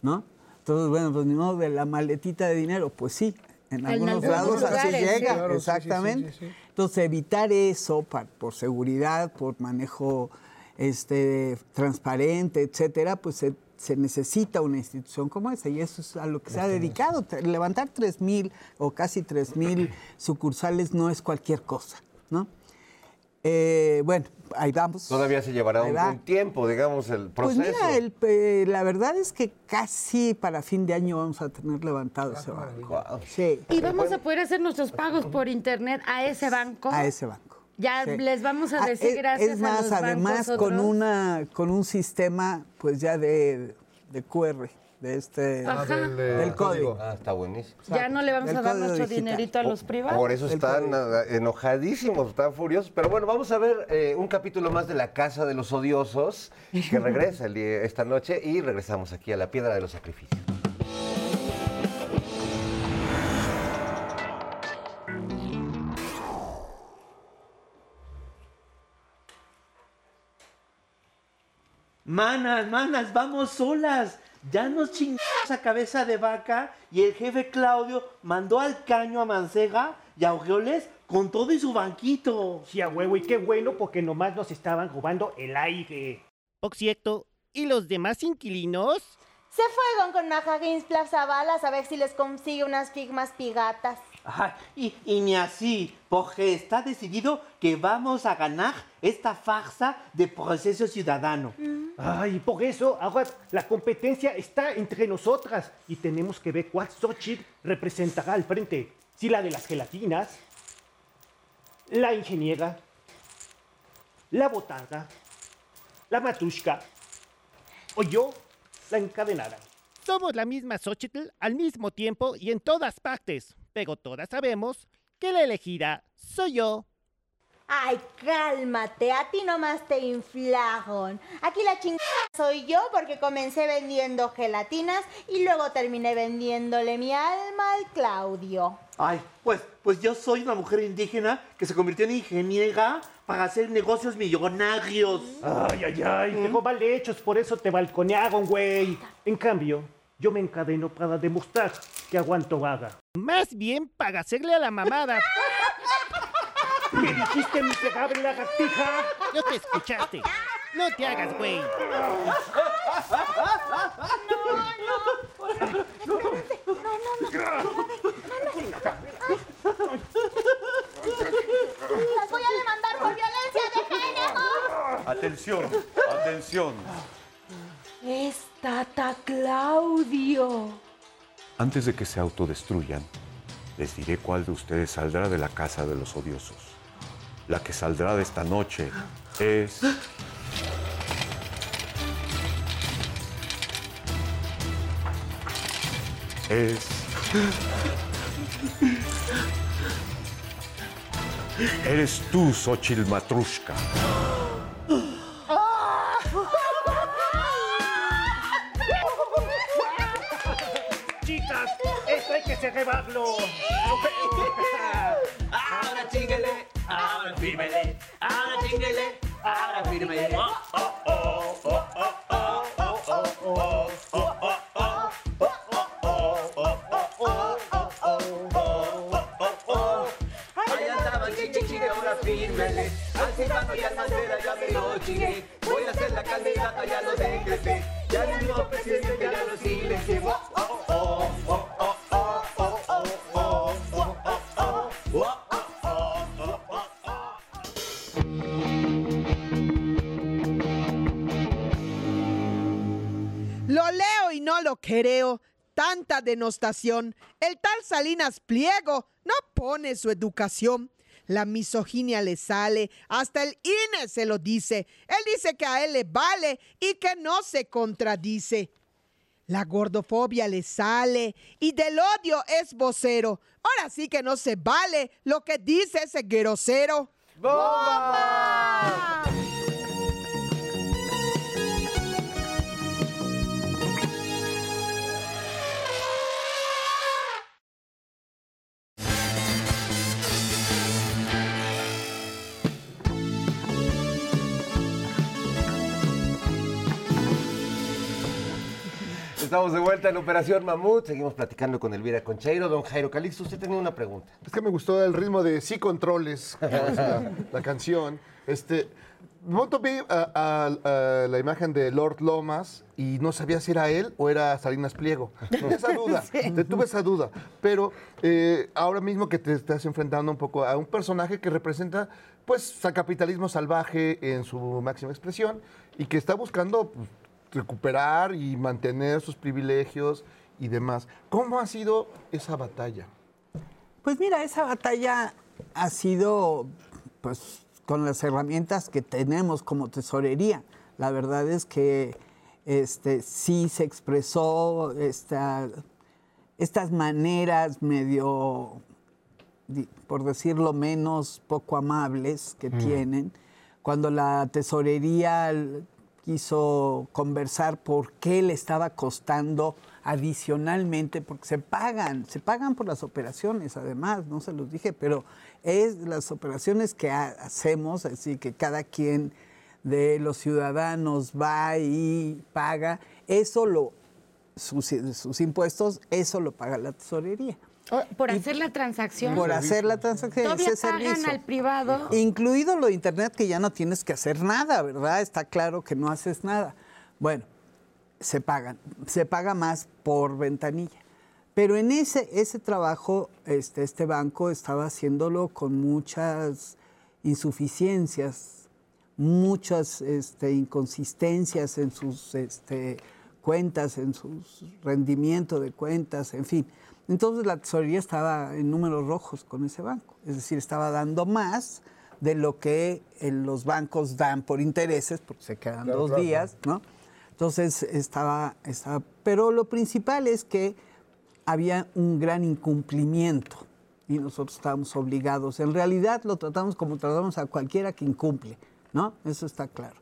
¿no? Entonces, bueno, pues ni modo de la maletita de dinero, pues sí, en algunos lados así lugares, llega, Claro, sí, sí, sí, exactamente. sí. Entonces, evitar eso por seguridad, por manejo este, transparente, etcétera, pues se, se necesita una institución como esa y eso es a lo que se ha dedicado. Levantar 3.000 o casi 3.000 sucursales no es cualquier cosa, ¿no? Eh, bueno, ahí vamos. Todavía se llevará un, un tiempo, digamos, el Pues proceso. mira, el, eh, la verdad es que casi para fin de año vamos a tener levantado ese banco. Sí, Y vamos a poder hacer nuestros pagos por internet a ese banco. a ese banco. Ya Sí. les vamos a Ah, decir gracias Es más, a los además bancos con una con un sistema pues ya de, de QR, de este Ajá. Ah, del, eh, del código. Ah, está buenísimo. Ya no le vamos Del a dar nuestro digital. dinerito a los privados. Por eso están enojadísimos, están furiosos. Pero bueno, vamos a ver eh, un capítulo más de La Casa de los Odiosos, que regresa el día- esta noche y regresamos aquí a la Piedra de los Sacrificios. Manas, manas, vamos solas. Ya nos chingamos a cabeza de vaca y el jefe Claudio mandó al caño a Mancega y a con todo y su banquito. Sí, a huevo, y qué bueno porque nomás nos estaban robando el aire. Por cierto, ¿y los demás inquilinos? Se fueron con Majagins Plaza Balas a ver si les consigue unas figmas pigatas. Ajá, y, y ni así, porque está decidido que vamos a ganar esta farsa de proceso ciudadano. Ay, por eso ahora la competencia está entre nosotras y tenemos que ver cuál Xochitl representará al frente. Si la de las gelatinas, la ingeniera, la botarga, la matushka o yo la encadenara. Somos la misma Xochitl al mismo tiempo y en todas partes, pero todas sabemos que la elegida soy yo. Ay, cálmate, a ti nomás te inflaron. Aquí la chingada soy yo porque comencé vendiendo gelatinas y luego terminé vendiéndole mi alma al Claudio. Ay, pues, pues yo soy una mujer indígena que se convirtió en ingeniera para hacer negocios millonarios. Ay, ay, ay, tengo mal hechos, por eso te balconearon, güey. En cambio, yo me encadeno para demostrar que aguanto vaga. Más bien para hacerle a la mamada. ¿Qué dijiste, miserable lagartija? No te escuchaste. No te hagas, güey. ¡Las voy a demandar por violencia de género! Atención, atención. Es Tata Claudio. Antes de que se autodestruyan, les diré cuál de ustedes saldrá de la casa de los odiosos. La que saldrá de esta noche es... Es... Eres tú, Xochitl Matrushka. Ahora chinguele, ahora fírmele, ahora chinguele, ahora fírmele. Oh, oh, oh, oh, oh, oh, oh, oh, oh, oh, oh, oh. Fírmele. Al y al ya me lo chingué. Voy a ser la candidata, ya lo decreté. Ya el mismo presidente ya lo silencié. Oh, oh, oh, oh, oh, creo. Tanta denostación. El tal Salinas Pliego no pone su educación. La misoginia le sale, hasta el INE se lo dice. Él dice que a él le vale y que no se contradice. La gordofobia le sale y del odio es vocero. Ahora sí que no se vale lo que dice ese grosero. ¡Bomba! Estamos de vuelta en Operación Mamut. Seguimos platicando con Elvira Concheiro. Don Jairo Calixto, usted tenía una pregunta. Es que me gustó el ritmo de Sí Controles, la, la canción. Este, de pronto vi a, a- a la imagen de Lord Lomas y no sabía si era él o era Salinas Pliego. Tuve esa duda, <laughs> te tuve esa duda. Pero eh, ahora mismo que te estás enfrentando un poco a un personaje que representa pues al capitalismo salvaje en su máxima expresión y que está buscando pues, recuperar y mantener sus privilegios y demás. ¿Cómo ha sido esa batalla? Pues mira, esa batalla ha sido pues con las herramientas que tenemos como tesorería. La verdad es que este, sí se expresó esta- estas maneras medio, di- por decirlo menos, poco amables que Mm. tienen. Cuando la tesorería quiso conversar por qué le estaba costando adicionalmente, porque se pagan, se pagan por las operaciones, además, no se los dije, pero es las operaciones que ha- hacemos, así que cada quien de los ciudadanos va y paga, eso lo, sus, sus impuestos, eso lo paga la tesorería. Por hacer la transacción. Por hacer la transacción, Todavía ese pagan servicio. al privado. Incluido lo de internet que ya no tienes que hacer nada, ¿verdad? Está claro que no haces nada. Bueno, se pagan, se paga más por ventanilla. Pero en ese, ese trabajo, este, este banco estaba haciéndolo con muchas insuficiencias, muchas este, inconsistencias en sus este, cuentas, en su rendimiento de cuentas, en fin. Entonces la tesorería estaba en números rojos con ese banco, es decir, estaba dando más de lo que eh, los bancos dan por intereses, porque se quedan Claro, dos claro, días, ¿no? Entonces estaba, estaba, pero lo principal es que había un gran incumplimiento y nosotros estábamos obligados. En realidad lo tratamos como tratamos a cualquiera que incumple, ¿no? Eso está claro.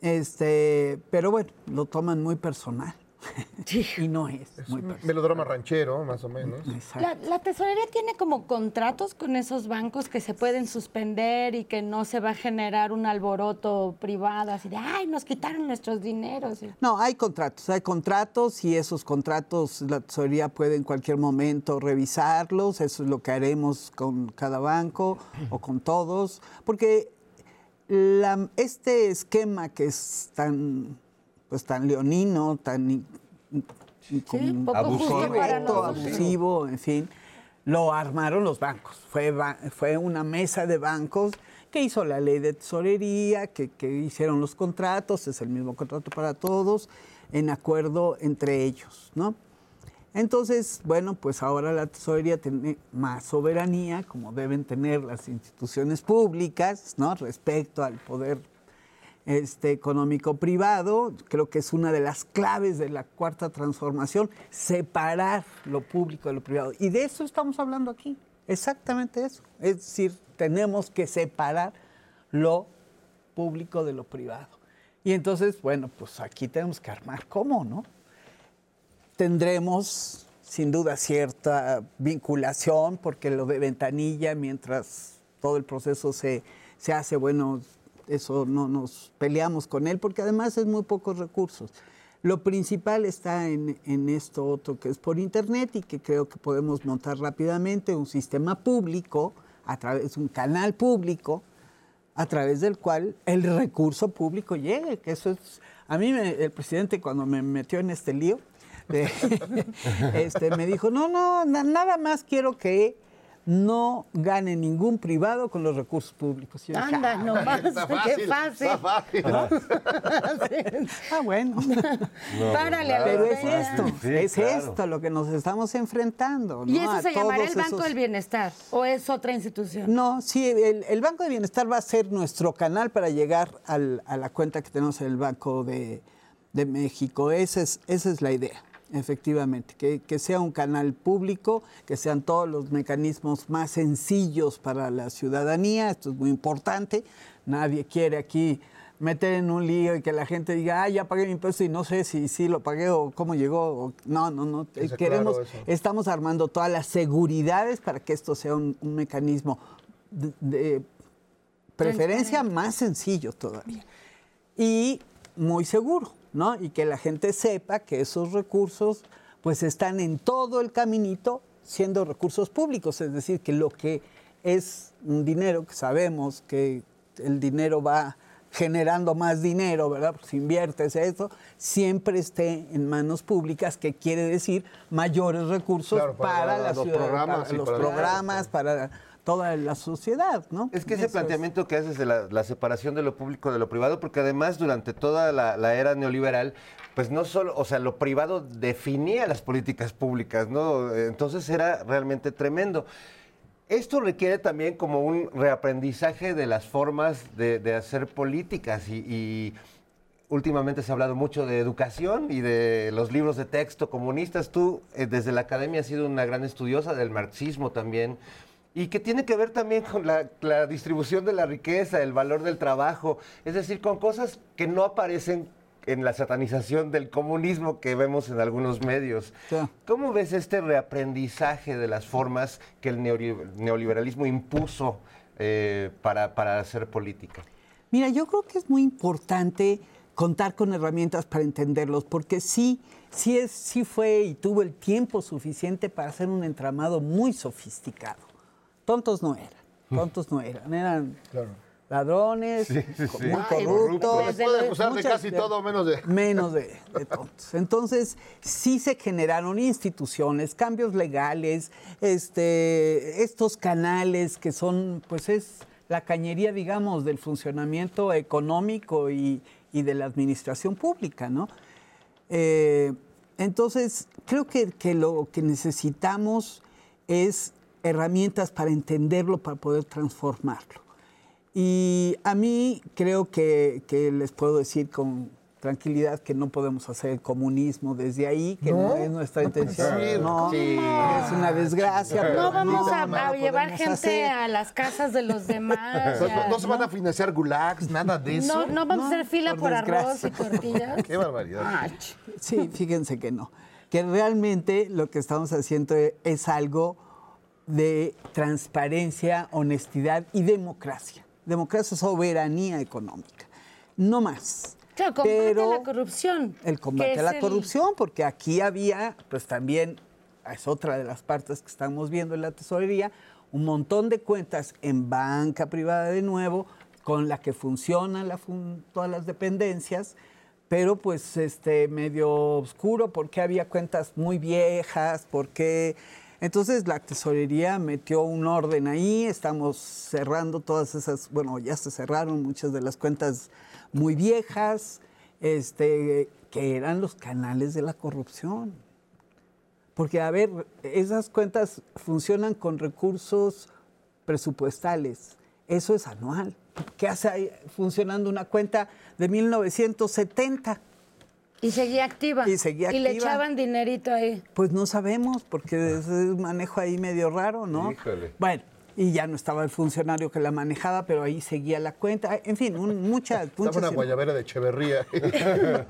Este, pero bueno, lo toman muy personal. <laughs> y no es, muy personal. Melodrama ranchero, más o menos. La, la tesorería tiene como contratos con esos bancos que se pueden suspender y que no se va a generar un alboroto privado así de, ay, nos quitaron nuestros dineros. No, hay contratos, hay contratos y esos contratos la tesorería puede en cualquier momento revisarlos, eso es lo que haremos con cada banco o con todos, porque la- este esquema que es tan, pues tan leonino, tan poco nosotros. abusivo, en fin, lo armaron los bancos. Fue, ba- fue una mesa de bancos que hizo la ley de tesorería, que, que hicieron los contratos, es el mismo contrato para todos, en acuerdo entre ellos, ¿no? Entonces, bueno, pues ahora la tesorería tiene más soberanía, como deben tener las instituciones públicas, ¿no? Respecto al poder este, económico privado. Creo que es una de las claves de la cuarta transformación, separar lo público de lo privado. Y de eso estamos hablando aquí, exactamente eso. Es decir, tenemos que separar lo público de lo privado. Y entonces, bueno, pues aquí tenemos que armar cómo, ¿no? Tendremos sin duda cierta vinculación, porque lo de ventanilla, mientras todo el proceso se, se hace, bueno, eso no nos peleamos con él, porque además es muy pocos recursos. Lo principal está en, en esto otro que es por internet y que creo que podemos montar rápidamente un sistema público, a través un canal público, a través del cual el recurso público llegue, que eso es... A mí me- el presidente cuando me metió en este lío, <laughs> este, me dijo, no, no, na- nada más quiero que no gane ningún privado con los recursos públicos. Yo dije, Anda, "Ah, nomás, está qué fácil. está fácil". ¿No? <laughs> ah, bueno. Párale a la Pero es esto, Sí, es claro. esto lo que nos estamos enfrentando. ¿Y ¿no? eso A se llamará el Banco esos- del Bienestar o es otra institución? no, sí, el, el Banco de Bienestar va a ser nuestro canal para llegar al- a la cuenta que tenemos en el Banco de, de México. Esa es, esa es la idea, efectivamente, que, que sea un canal público, que sean todos los mecanismos más sencillos para la ciudadanía. Esto es muy importante. Nadie quiere aquí meter en un lío y que la gente diga, ah, ya pagué mi impuesto y no sé si sí lo pagué o cómo llegó. o- No, no, no. Queremos, claro estamos armando todas las seguridades para que esto sea un, un mecanismo de, de preferencia más sencillo todavía y muy seguro, ¿no? Y que la gente sepa que esos recursos pues están en todo el caminito siendo recursos públicos, es decir, que lo que es un dinero que sabemos que el dinero va generando más dinero, ¿verdad? Pues inviertes eso, siempre esté en manos públicas, que quiere decir mayores recursos Claro, para para, la los ciudad, programas para los programas, para toda la sociedad, ¿no? Es que ese Eso planteamiento que haces de la, la separación de lo público de lo privado, porque además durante toda la, la era neoliberal, pues no solo, o sea, lo privado definía las políticas públicas, ¿no? Entonces era realmente tremendo. Esto requiere también como un reaprendizaje de las formas de, de hacer políticas y, y últimamente se ha hablado mucho de educación y de los libros de texto comunistas. Tú eh, desde la academia has sido una gran estudiosa del marxismo también y que tiene que ver también con la, la distribución de la riqueza, el valor del trabajo, es decir, con cosas que no aparecen en la satanización del comunismo que vemos en algunos medios. ¿Cómo ves este reaprendizaje de las formas que el neoli- neoliberalismo impuso eh, para, para hacer política? Mira, yo creo que es muy importante contar con herramientas para entenderlos, porque sí, sí, es, sí fue y tuvo el tiempo suficiente para hacer un entramado muy sofisticado. Tontos no eran, <laughs> tontos no eran, eran ladrones, Sí, sí, sí. muy corruptos. corruptos. Les puede acusar de casi todo menos de- Menos <laughs> de, de tontos. Entonces, sí se generaron instituciones, cambios legales, este, estos canales que son, pues es la cañería, digamos, del funcionamiento económico y, y de la administración pública, ¿no? Eh, entonces, creo que, que lo que necesitamos es herramientas para entenderlo, para poder transformarlo. Y a mí creo que, que les puedo decir con tranquilidad que no podemos hacer el comunismo desde ahí, que no, ¿No? es nuestra No intención. No, Sí. es una desgracia. pero No vamos a, a llevar gente hacer. a las casas de los demás. No, ya, no- no se van a financiar gulags, nada de eso. No, no vamos a hacer fila por por, arroz y tortillas. Qué barbaridad. Sí, fíjense que no. Que realmente lo que estamos haciendo es algo de transparencia, honestidad y democracia. Democracia, soberanía económica. No más. Claro, combate Pero- a la corrupción. El combate a la el- corrupción, porque aquí había, pues también, es otra de las partes que estamos viendo en la tesorería, un montón de cuentas en banca privada de nuevo, con la que funcionan la fun- todas las dependencias, pero pues este medio oscuro, porque había cuentas muy viejas, porque... Entonces la tesorería metió un orden ahí, estamos cerrando todas esas, bueno, ya se cerraron muchas de las cuentas muy viejas, este, que eran los canales de la corrupción. Porque, a ver, esas cuentas funcionan con recursos presupuestales. Eso es anual. ¿Qué hace ahí funcionando una cuenta de 1970? Y seguía activa. Y seguía Y le echaban dinerito ahí. Pues no sabemos, porque es un manejo ahí medio raro, ¿no? Híjole. Bueno, y ya no estaba el funcionario que la manejaba, pero ahí seguía la cuenta. En fin, un- muchas, Estaba muchas... una guayabera de Echeverría. <laughs>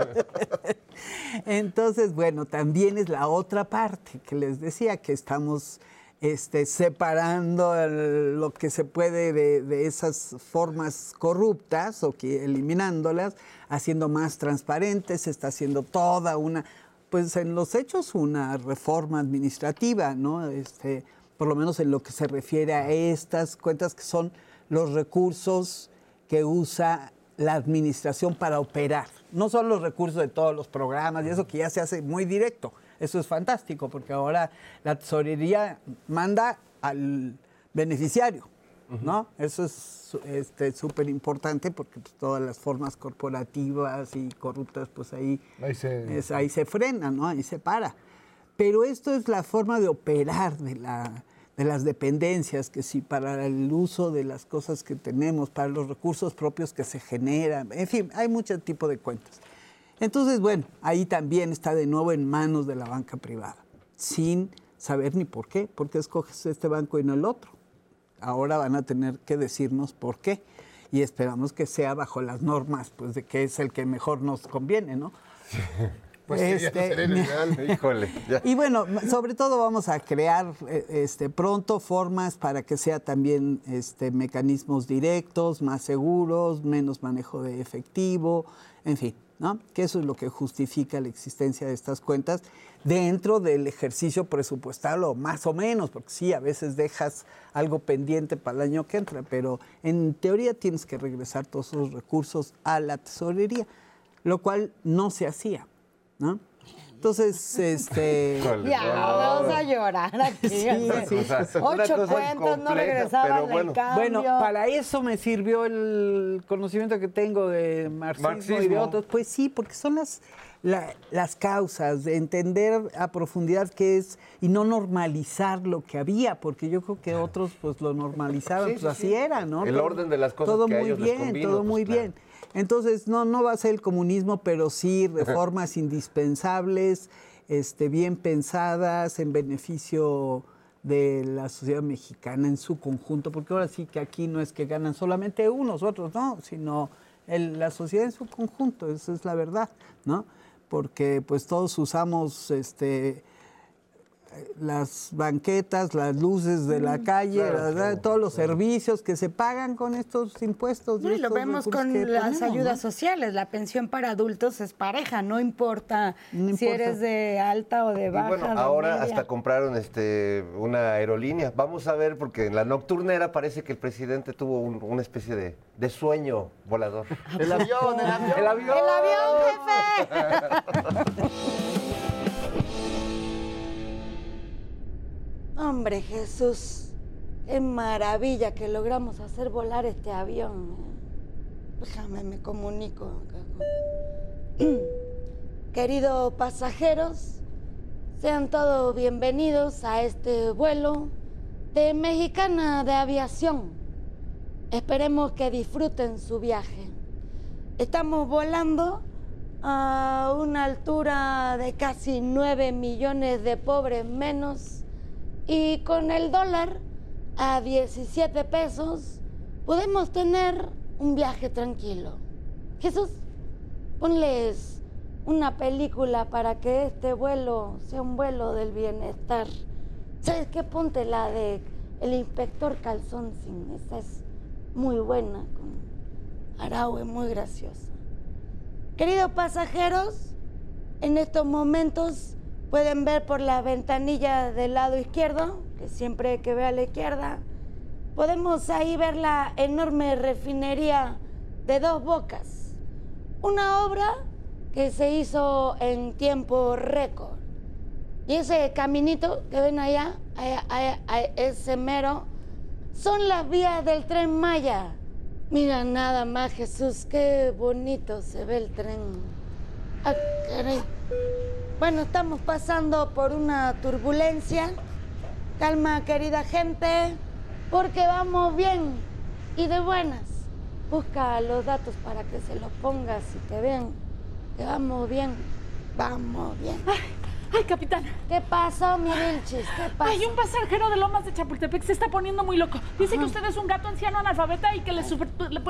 Entonces, bueno, también es la otra parte que les decía, que estamos este, separando lo que se puede de, de esas formas corruptas o que eliminándolas, haciendo más transparentes, se está haciendo toda una, pues en los hechos una reforma administrativa, ¿no? Este, por lo menos en lo que se refiere a estas cuentas que son los recursos que usa la administración para operar. No son los recursos de todos los programas y eso que ya se hace muy directo. Eso es fantástico porque ahora la tesorería manda al beneficiario, ¿no? Eso es este, súper importante porque pues, todas las formas corporativas y corruptas, pues ahí, Ahí se- es- ahí se frena, ¿no? Ahí se para. Pero esto es la forma de operar de, la, de las dependencias, que sí, para el uso de las cosas que tenemos, para los recursos propios que se generan, en fin, hay mucho tipo de cuentas. Entonces, bueno, ahí también está de nuevo en manos de la banca privada, sin saber ni por qué, por qué escoges este banco y no el otro. Ahora van a tener que decirnos por qué y esperamos que sea bajo las normas, pues de que es el que mejor nos conviene, ¿no? <laughs> Pues sí, ya Este, ideal. <laughs> Híjole. ya. y bueno, sobre todo vamos a crear eh, este, pronto formas para que sea también este, mecanismos directos, más seguros, menos manejo de efectivo, en fin, ¿no? Que eso es lo que justifica la existencia de estas cuentas dentro del ejercicio presupuestal o más o menos, porque sí, a veces dejas algo pendiente para el año que entra, pero en teoría tienes que regresar todos esos recursos a la tesorería, lo cual no se hacía. Entonces, <laughs> este... Ya, vamos a llorar aquí. Sí, sí, O sea, sí. una Ocho cosa cuentas, no regresaban bueno. cambio. Bueno, para eso me sirvió el conocimiento que tengo de marxismo, y de otros. Pues sí, porque son las, la- las causas, de entender a profundidad qué es y no normalizar lo que había, porque yo creo que otros pues lo normalizaban, Sí, pues sí, así sí. era, ¿no? El orden de las cosas Todo que a muy ellos les bien, convino, todo pues, muy claro. bien. Entonces, no, no va a ser el comunismo, pero sí reformas indispensables, este, bien pensadas, en beneficio de la sociedad mexicana en su conjunto, porque ahora sí que aquí no es que ganan solamente unos, otros no, sino la sociedad en su conjunto, esa es la verdad, ¿no? Porque pues todos usamos este las banquetas, las luces de la calle, claro, ¿verdad? claro, todos los servicios que se pagan con estos impuestos. No, y lo vemos con las ponemos, ayudas ¿no? sociales. La pensión para adultos es pareja, no importa, No si eres de alta o de Y baja. bueno, de ahora media. hasta compraron este una aerolínea. Vamos a ver, porque en la nocturnera parece que el presidente tuvo un- una especie de, de sueño volador. El avión, el avión. ¡El avión! ¡El avión, jefe! <laughs> Hombre, Jesús, qué maravilla que logramos hacer volar este avión. ¿eh? Déjame, me comunico <clears throat> Queridos pasajeros, sean todos bienvenidos a este vuelo de Mexicana de Aviación. Esperemos que disfruten su viaje. Estamos volando a una altura de casi 9 millones de pobres menos y con el dólar a 17 pesos podemos tener un viaje tranquilo. Jesús, ponles una película para que este vuelo sea un vuelo del bienestar. ¿Sabes qué? Ponte la de El Inspector Calzón Sin. Esa es muy buena, con Araue, muy graciosa. Queridos pasajeros, en estos momentos pueden ver por la ventanilla del lado izquierdo, que siempre que ve a la izquierda, podemos ahí ver la enorme refinería de dos bocas. Una obra que se hizo en tiempo récord. Y ese caminito que ven allá, allá, allá, allá, ese mero, son las vías del tren Maya. Mira nada más, Jesús, qué bonito se ve el tren. Ah, caray. Bueno, estamos pasando por una turbulencia. Calma, querida gente, porque vamos bien y de buenas. Busca los datos para que se los pongas y te vean que vamos bien. Vamos bien. Ay, capitán. ¿Qué pasó, mi Vilchis? ¿Qué pasó? Ay, un pasajero de Lomas de Chapultepec se está poniendo muy loco. Dice que usted es un gato anciano analfabeta y que le super... le-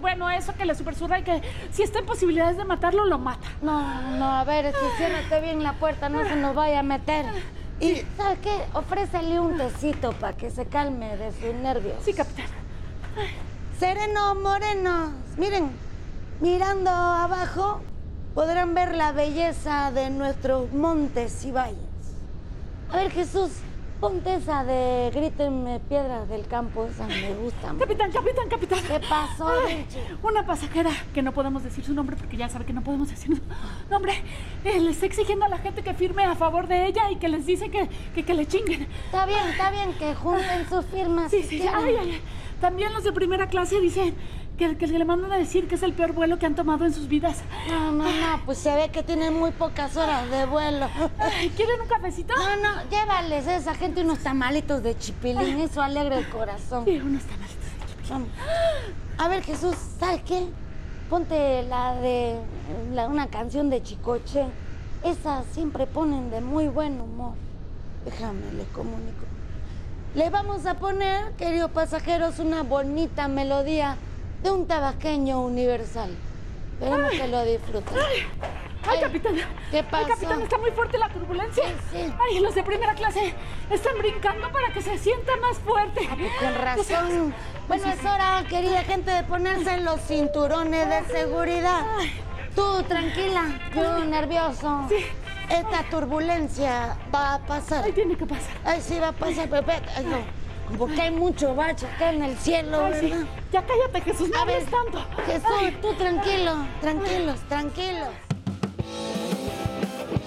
Bueno, eso que le supersurra y que si está en posibilidades de matarlo, lo mata. No, no, a ver, si ciérrate bien la puerta, no se nos vaya a meter. Y, ¿sabes qué? Ofrécele un tecito para que se calme de sus nervios. Sí, capitán. Serenos, morenos. Miren, mirando abajo podrán ver la belleza de nuestros montes y valles. A ver, Jesús, ponte esa de Grítenme piedras del campo, esa me gusta. Capitán, capitán, capitán. ¿Qué pasó, Ay? Una pasajera que no podemos decir su nombre porque ya sabe que no podemos decir su nombre. eh, le está exigiendo a la gente que firme a favor de ella y que les dice que, que, que le chinguen. Está bien, está bien, que junten sus firmas. Sí, sí, ay, ay, ay. También los de primera clase dicen que, que le mandan a decir que es el peor vuelo que han tomado en sus vidas. No, no, no, pues se ve que tienen muy pocas horas de vuelo. ¿Quieren un cafecito? No, no, llévales a esa gente unos tamalitos de chipilín, eso alegra el corazón. Sí, unos tamalitos de chipilín. Vamos. A ver, Jesús, ¿sabes qué? Ponte la de la- una canción de Chicoche. Esas siempre ponen de muy buen humor. Déjame, les comunico. Le vamos a poner, queridos pasajeros, una bonita melodía de un tabasqueño universal. Esperemos que lo disfruten. Ay, capitán. ¿Qué Ay, pasó? capitán, está muy fuerte la turbulencia. Ay, los de primera clase están brincando para que se sienta más fuerte. Con razón. Bueno, es hora, querida gente, de ponerse los cinturones de seguridad. Tú, tranquila, yo nervioso. Sí. Esta turbulencia va a pasar. Ay, tiene que pasar. Ay, sí, va a pasar, Pepe. Ay, no. Como que hay mucho bache acá en el cielo, Ay, sí. ¿verdad? Ya cállate, Jesús, no A ver, hables tanto. Jesús, tú tranquilo, tranquilos, tranquilos.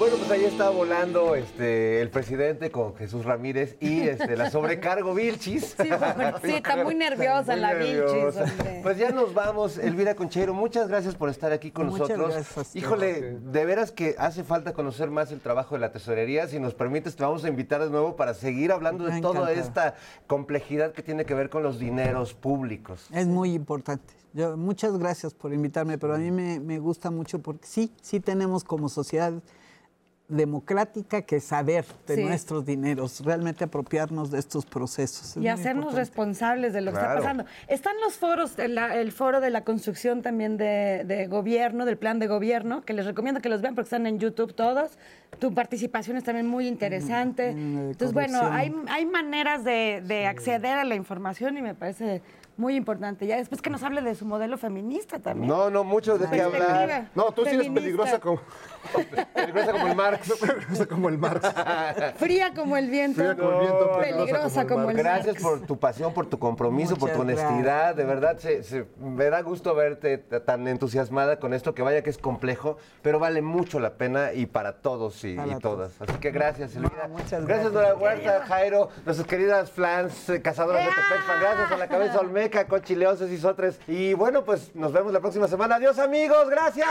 Bueno, pues ahí está volando este, el presidente con Jesús Ramírez y <laughs> este, la sobrecargo Vilchis. Sí, sí, <laughs> está muy nerviosa la Vilchis, nerviosa. hombre. Pues ya nos vamos. Elvira Conchero, muchas gracias por estar aquí con Muchas nosotros. gracias. Híjole, de veras que hace falta conocer más el trabajo de la tesorería. Si nos permites, te vamos a invitar de nuevo para seguir hablando de Me toda esta complejidad que tiene que ver con los dineros públicos. Es muy importante. Yo, muchas gracias por invitarme, pero a mí me, me gusta mucho porque sí, sí tenemos como sociedad democrática que saber de Sí. nuestros dineros, realmente apropiarnos de estos procesos. Es y hacernos importante. responsables de lo que Claro. está pasando. Están los foros, el, el foro de la construcción también de, de gobierno, del plan de gobierno, que les recomiendo que los vean porque están en YouTube todos. Tu participación es también muy interesante. Mm, Entonces, bueno, hay, hay maneras de, de acceder a la información y me parece muy importante. Ya después que nos hable de su modelo feminista también. No, no, mucho de qué hablar. No, tú sí eres peligrosa como, <laughs> Peligrosa como el Marx. <laughs> peligrosa como el Marx. <laughs> Fría como el viento. Fría como el viento, peligrosa como el Gracias Marx. por tu pasión, por tu compromiso, por tu honestidad. De verdad, se- se- me da gusto verte tan entusiasmada con esto, que vaya que es complejo, pero vale mucho la pena y para todos y, Para y todas. Así que gracias, Elvira. muchas gracias, gracias, Nora Huerta, Jairo, nuestras queridas flans, eh, cazadoras de Topexpan. Gracias a la cabeza Olmeca, Cochileosos y Sotres. Y bueno, pues nos vemos la próxima semana. Adiós, amigos. Gracias.